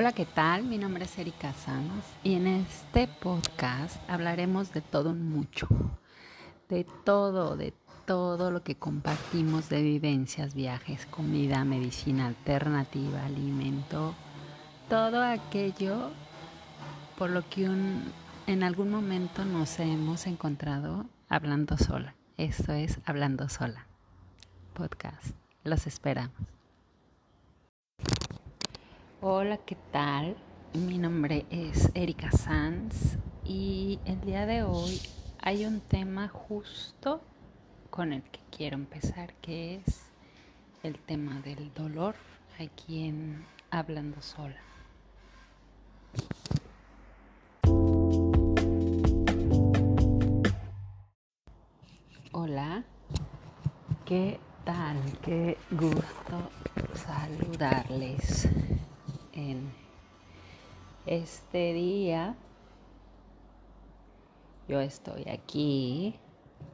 Hola, ¿qué tal? Mi nombre es Erika Sanz y en este podcast hablaremos de todo mucho, de todo, de todo lo que compartimos de vivencias, viajes, comida, medicina alternativa, alimento, todo aquello por lo que en algún momento nos hemos encontrado hablando sola. Esto es Hablando sola. Podcast. Los esperamos. Hola, ¿qué tal? Mi nombre es Erika Sanz y el día de hoy hay un tema justo con el que quiero empezar, que es el tema del dolor aquí en Hablando Sola. Hola, ¿qué tal? Qué gusto saludarles en este día yo estoy aquí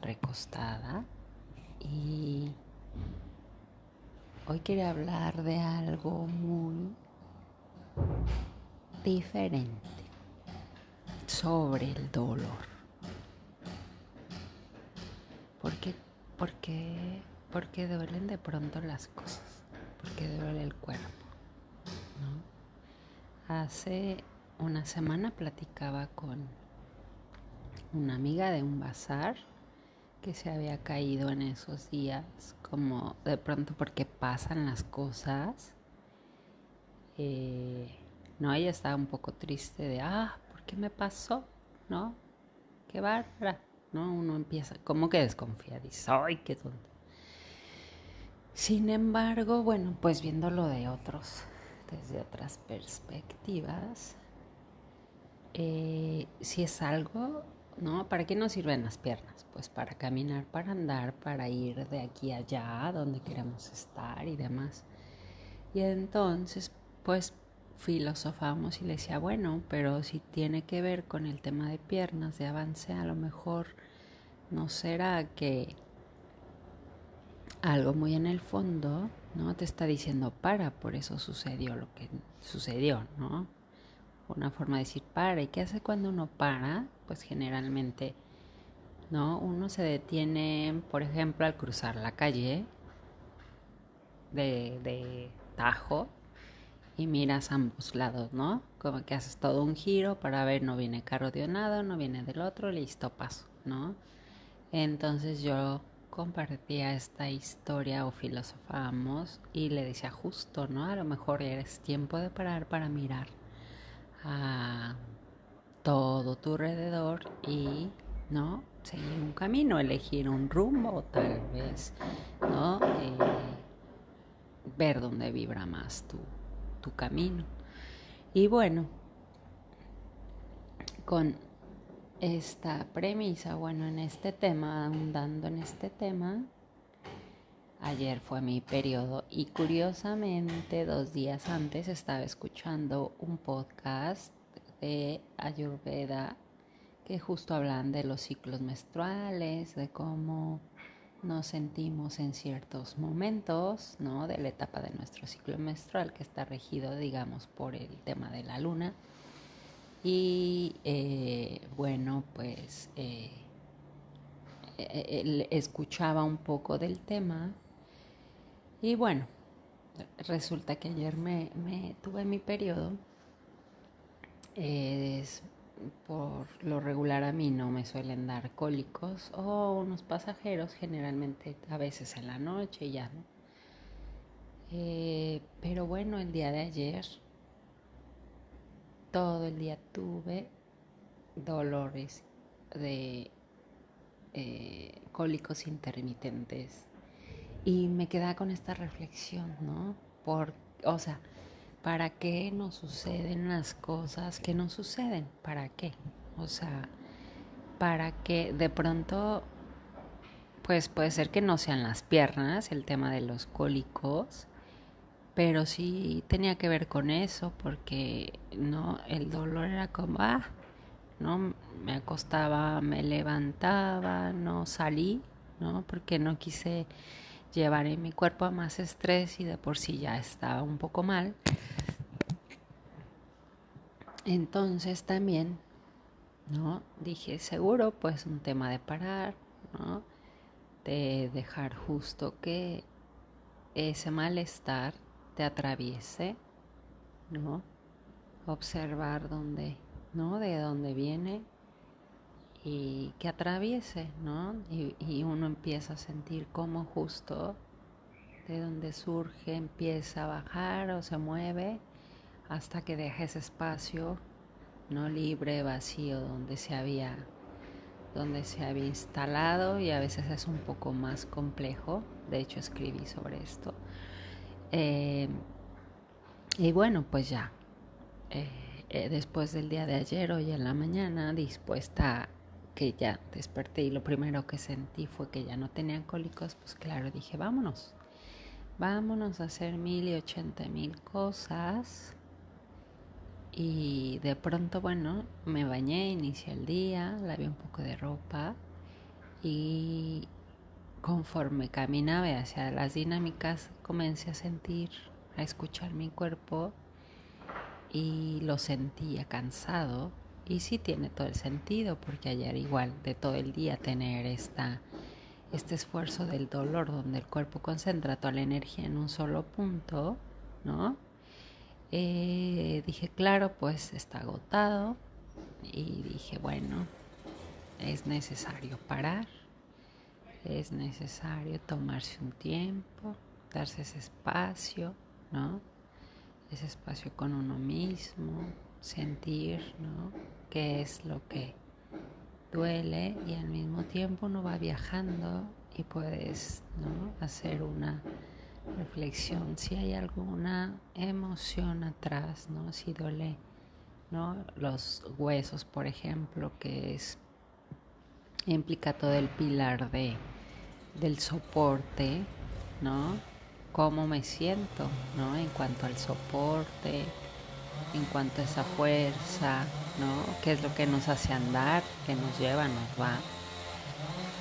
recostada y hoy quiero hablar de algo muy diferente sobre el dolor. ¿Por qué? Porque, porque duelen de pronto las cosas, porque duele el cuerpo. Hace una semana platicaba con una amiga de un bazar que se había caído en esos días, como de pronto porque pasan las cosas. Eh, no, ella estaba un poco triste de, ah, ¿por qué me pasó? ¿No? Qué bárbara. ¿No? Uno empieza como que desconfía, dice, ay, qué tonto. Sin embargo, bueno, pues viéndolo de otros desde otras perspectivas, eh, si es algo, ¿no? ¿Para qué nos sirven las piernas? Pues para caminar, para andar, para ir de aquí a allá, donde queremos estar y demás. Y entonces, pues filosofamos y le decía, bueno, pero si tiene que ver con el tema de piernas, de avance, a lo mejor no será que algo muy en el fondo ¿no? Te está diciendo para, por eso sucedió lo que sucedió, ¿no? Una forma de decir para. ¿Y qué hace cuando uno para? Pues generalmente, ¿no? Uno se detiene, por ejemplo, al cruzar la calle de, de tajo y miras ambos lados, ¿no? Como que haces todo un giro para ver, no viene carro de un lado, no viene del otro, listo, paso, ¿no? Entonces yo compartía esta historia o filosofábamos y le decía justo, ¿no? A lo mejor es tiempo de parar para mirar a todo tu alrededor y, ¿no? Seguir un camino, elegir un rumbo, tal vez, ¿no? Eh, ver dónde vibra más tu, tu camino. Y bueno, con esta premisa, bueno, en este tema, ahondando en este tema, ayer fue mi periodo y curiosamente dos días antes estaba escuchando un podcast de Ayurveda que justo hablan de los ciclos menstruales, de cómo nos sentimos en ciertos momentos, ¿no? De la etapa de nuestro ciclo menstrual que está regido, digamos, por el tema de la luna y eh, bueno, pues eh, eh, escuchaba un poco del tema. Y bueno, resulta que ayer me, tuve mi periodo. por lo regular a mí no me suelen dar cólicos o unos pasajeros, generalmente a veces en la noche ya, ¿no? pero bueno, el día de ayer todo el día tuve dolores de eh, cólicos intermitentes y me quedaba con esta reflexión, ¿no? Por, o sea, ¿para qué nos suceden las cosas que nos suceden? ¿Para qué? O sea, para que de pronto, pues puede ser que no sean las piernas, el tema de los cólicos, pero sí tenía que ver con eso porque no el dolor era como ah no me acostaba me levantaba no salí no porque no quise llevar en mi cuerpo a más estrés y de por sí ya estaba un poco mal Entonces también, ¿no? Dije, seguro, pues un tema de parar, ¿no? De dejar justo que ese malestar te atraviese, ¿no? Observar dónde, ¿no? De dónde viene y que atraviese, ¿no? Y, y uno empieza a sentir cómo justo de donde surge empieza a bajar o se mueve hasta que deja ese espacio no libre, vacío, donde se había donde se había instalado y a veces es un poco más complejo. De hecho, escribí sobre esto. Eh, y bueno, pues ya, eh, eh, después del día de ayer, hoy en la mañana, dispuesta que ya desperté y lo primero que sentí fue que ya no tenían cólicos, pues claro, dije, vámonos, vámonos a hacer mil y ochenta mil cosas. Y de pronto, bueno, me bañé, inicié el día, lavé un poco de ropa y conforme caminaba hacia las dinámicas comencé a sentir, a escuchar mi cuerpo y lo sentía cansado y sí tiene todo el sentido porque ayer igual de todo el día tener esta, este esfuerzo del dolor donde el cuerpo concentra toda la energía en un solo punto, ¿no? Eh, dije, claro, pues está agotado. Y dije, bueno, es necesario parar, es necesario tomarse un tiempo, darse ese espacio, ¿no? Ese espacio con uno mismo, sentir, ¿no? Qué es lo que duele y al mismo tiempo uno va viajando y puedes, ¿no? Hacer una reflexión, si hay alguna emoción atrás, ¿no? Si duele, ¿no? Los huesos, por ejemplo, que es implica todo el pilar de del soporte, ¿no? Cómo me siento, ¿no? En cuanto al soporte, en cuanto a esa fuerza, ¿no? ¿Qué es lo que nos hace andar, que nos lleva, nos va?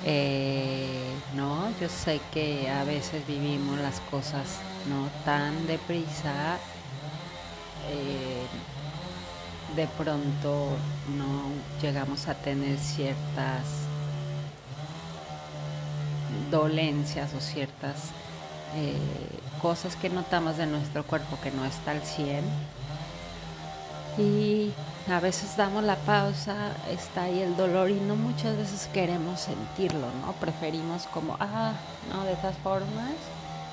Eh, no, yo sé que a veces vivimos las cosas no tan deprisa. Eh, de pronto no llegamos a tener ciertas dolencias o ciertas eh, cosas que notamos de nuestro cuerpo que no está al 100 y a veces damos la pausa, está ahí el dolor y no muchas veces queremos sentirlo, ¿no? Preferimos como, ah, no, de estas formas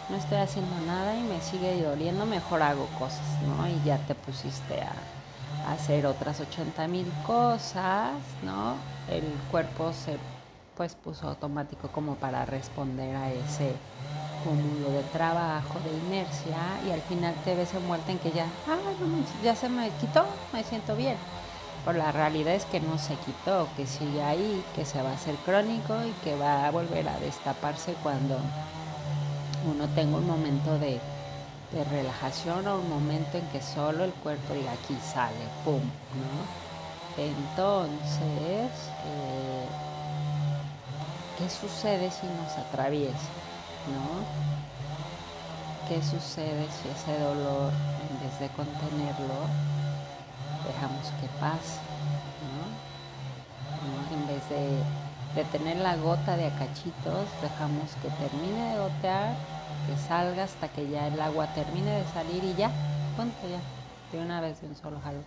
no estoy haciendo nada y me sigue doliendo, mejor hago cosas, ¿no? Y ya te pusiste a, hacer otras 80 mil cosas, ¿no? El cuerpo se pues puso automático como para responder a ese cúmulo de trabajo, de inercia, y al final te ves envuelta en que ya, ah, ya se me quitó, me siento bien. Pero la realidad es que no se quitó, que sigue ahí, que se va a hacer crónico y que va a volver a destaparse cuando uno tenga un momento de, relajación o un momento en que solo el cuerpo diga aquí sale, pum, ¿no? Entonces, eh, ¿qué sucede si nos atraviesa? ¿no? ¿Qué sucede si ese dolor, en vez de contenerlo, dejamos que pase, En vez de, tener la gota de acachitos, dejamos que termine de gotear, que salga hasta que ya el agua termine de salir y ya, punto ya, de una vez de un solo jalo,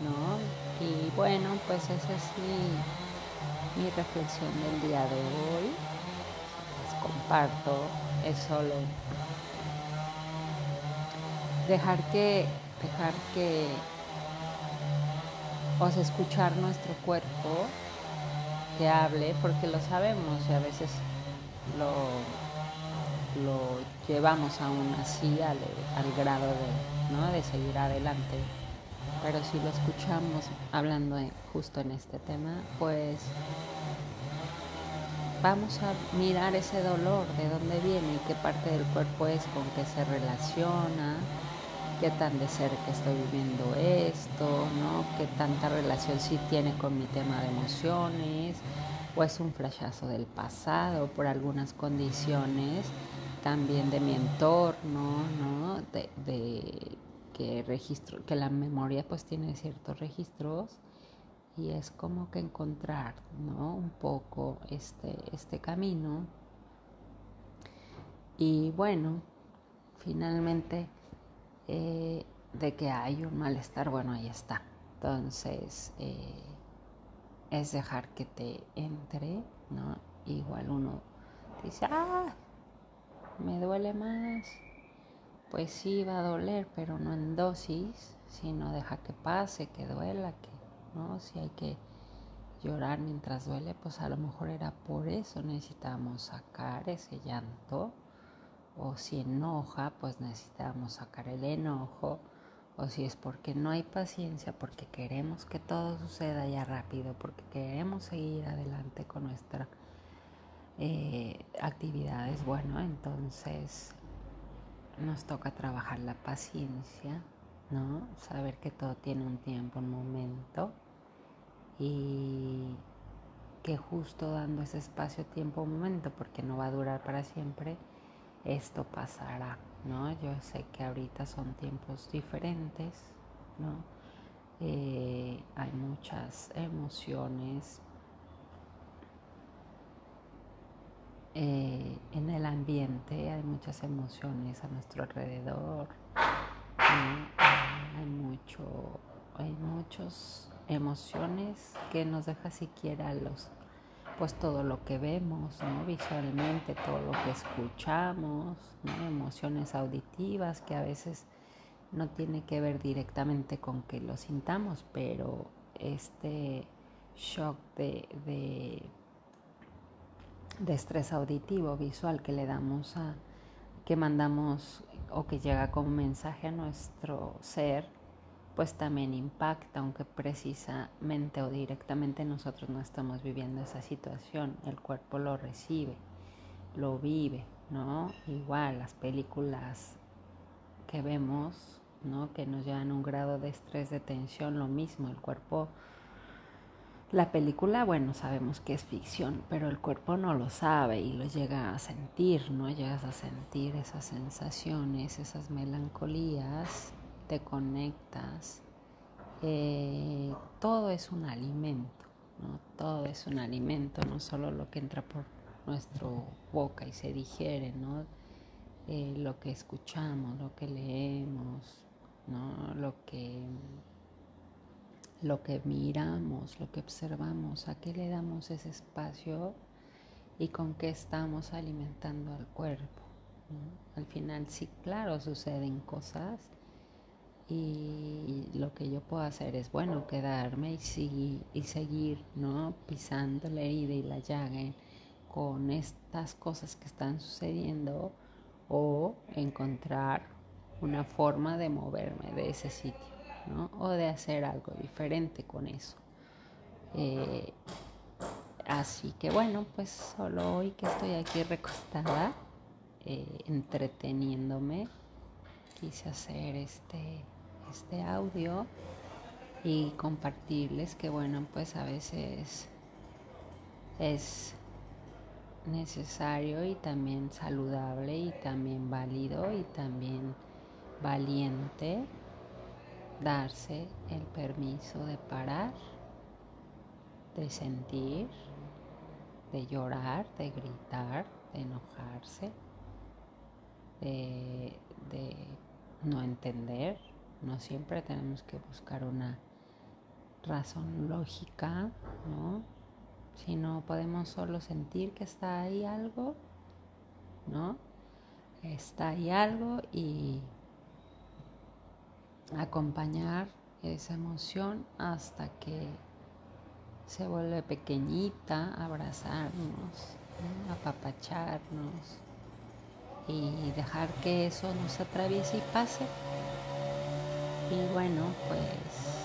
¿no? Y bueno, pues esa es mi, mi reflexión del día de hoy comparto es solo dejar que, dejar que, sea, escuchar nuestro cuerpo que hable, porque lo sabemos y a veces lo, lo llevamos aún así al, al grado de, ¿no? de seguir adelante. Pero si lo escuchamos hablando justo en este tema, pues vamos a mirar ese dolor, de dónde viene qué parte del cuerpo es, con qué se relaciona, qué tan de cerca estoy viviendo esto, ¿no? qué tanta relación sí tiene con mi tema de emociones, o es un flashazo del pasado por algunas condiciones también de mi entorno, ¿no? de, que registro, que la memoria pues tiene ciertos registros y es como que encontrar, ¿no? Un poco este, este camino. Y bueno, finalmente eh, de que hay un malestar, bueno, ahí está. Entonces, eh, es dejar que te entre, ¿no? Igual uno dice, ah, me duele más. Pues sí, va a doler, pero no en dosis, sino deja que pase, que duela, que ¿no? Si hay que llorar mientras duele, pues a lo mejor era por eso necesitamos sacar ese llanto. O si enoja, pues necesitamos sacar el enojo. O si es porque no hay paciencia, porque queremos que todo suceda ya rápido, porque queremos seguir adelante con nuestras eh, actividades, bueno, entonces nos toca trabajar la paciencia, ¿no? Saber que todo tiene un tiempo, un momento y que justo dando ese espacio, tiempo, momento, porque no va a durar para siempre, esto pasará, ¿no? Yo sé que ahorita son tiempos diferentes, ¿no? Eh, hay muchas emociones eh, en el ambiente, hay muchas emociones a nuestro alrededor, hay mucho, hay muchos emociones que nos deja siquiera los pues todo lo que vemos ¿no? visualmente, todo lo que escuchamos, emociones auditivas que a veces no tiene que ver directamente con que lo sintamos, pero este shock de, de estrés auditivo visual que le damos a, que mandamos o que llega como mensaje a nuestro ser, pues también impacta, aunque precisamente o directamente nosotros no estamos viviendo esa situación, el cuerpo lo recibe, lo vive, ¿no? Igual las películas que vemos, ¿no? Que nos llevan un grado de estrés, de tensión, lo mismo, el cuerpo, la película, bueno, sabemos que es ficción, pero el cuerpo no lo sabe y lo llega a sentir, ¿no? Llegas a sentir esas sensaciones, esas melancolías te conectas. Eh, todo es un alimento, ¿no? Todo es un alimento, no solo lo que entra por nuestra boca y se digiere, ¿no? Eh, lo que escuchamos, lo que leemos, ¿no? Lo que lo que miramos, lo que observamos, a qué le damos ese espacio y con qué estamos alimentando al cuerpo. Al final sí, claro, suceden cosas y lo que yo puedo hacer es, bueno, quedarme y, seguir, y seguir, ¿no? Pisando la herida y la llaga con estas cosas que están sucediendo o encontrar una forma de moverme de ese sitio, O de hacer algo diferente con eso. Eh, así que bueno, pues solo hoy que estoy aquí recostada, eh, entreteniéndome, quise hacer este este audio y compartirles que bueno, pues a veces es necesario y también saludable y también válido y también valiente darse el permiso de parar, de sentir, de llorar, de gritar, de enojarse, de, no entender, no siempre tenemos que buscar una razón lógica, ¿no? Sino podemos solo sentir que está ahí algo, ¿no? Está ahí algo y acompañar esa emoción hasta que se vuelve pequeñita, abrazarnos, apapacharnos y dejar que eso nos atraviese y pase. Y bueno, pues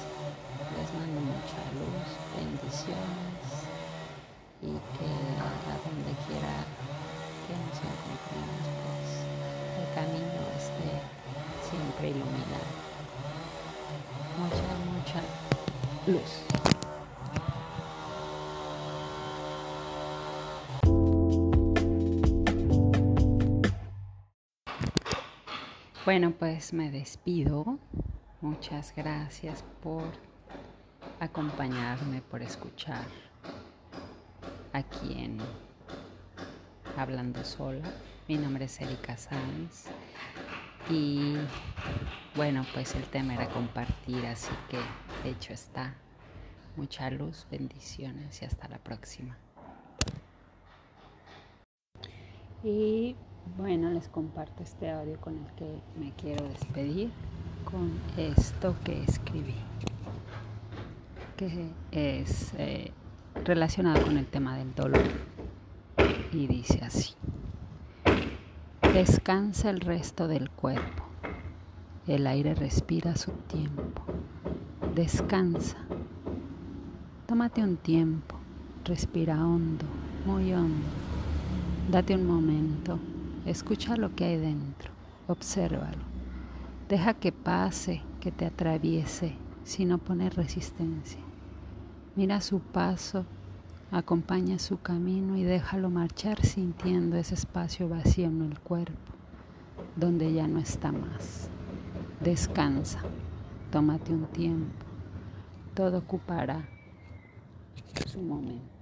les mando mucha luz, bendiciones y que a donde quiera que nos encontremos, pues el camino esté siempre iluminado. Mucha, mucha luz. Bueno, pues me despido Muchas gracias por acompañarme, por escuchar aquí en Hablando Sola. Mi nombre es Erika Sanz y bueno, pues el tema era compartir, así que hecho está. Mucha luz, bendiciones y hasta la próxima. Y bueno, les comparto este audio con el que me quiero despedir con esto que escribí, que es eh, relacionado con el tema del dolor. Y dice así, descansa el resto del cuerpo, el aire respira su tiempo, descansa, tómate un tiempo, respira hondo, muy hondo, date un momento, escucha lo que hay dentro, obsérvalo. Deja que pase, que te atraviese, sin oponer resistencia. Mira su paso, acompaña su camino y déjalo marchar sintiendo ese espacio vacío en el cuerpo, donde ya no está más. Descansa, tómate un tiempo, todo ocupará su momento.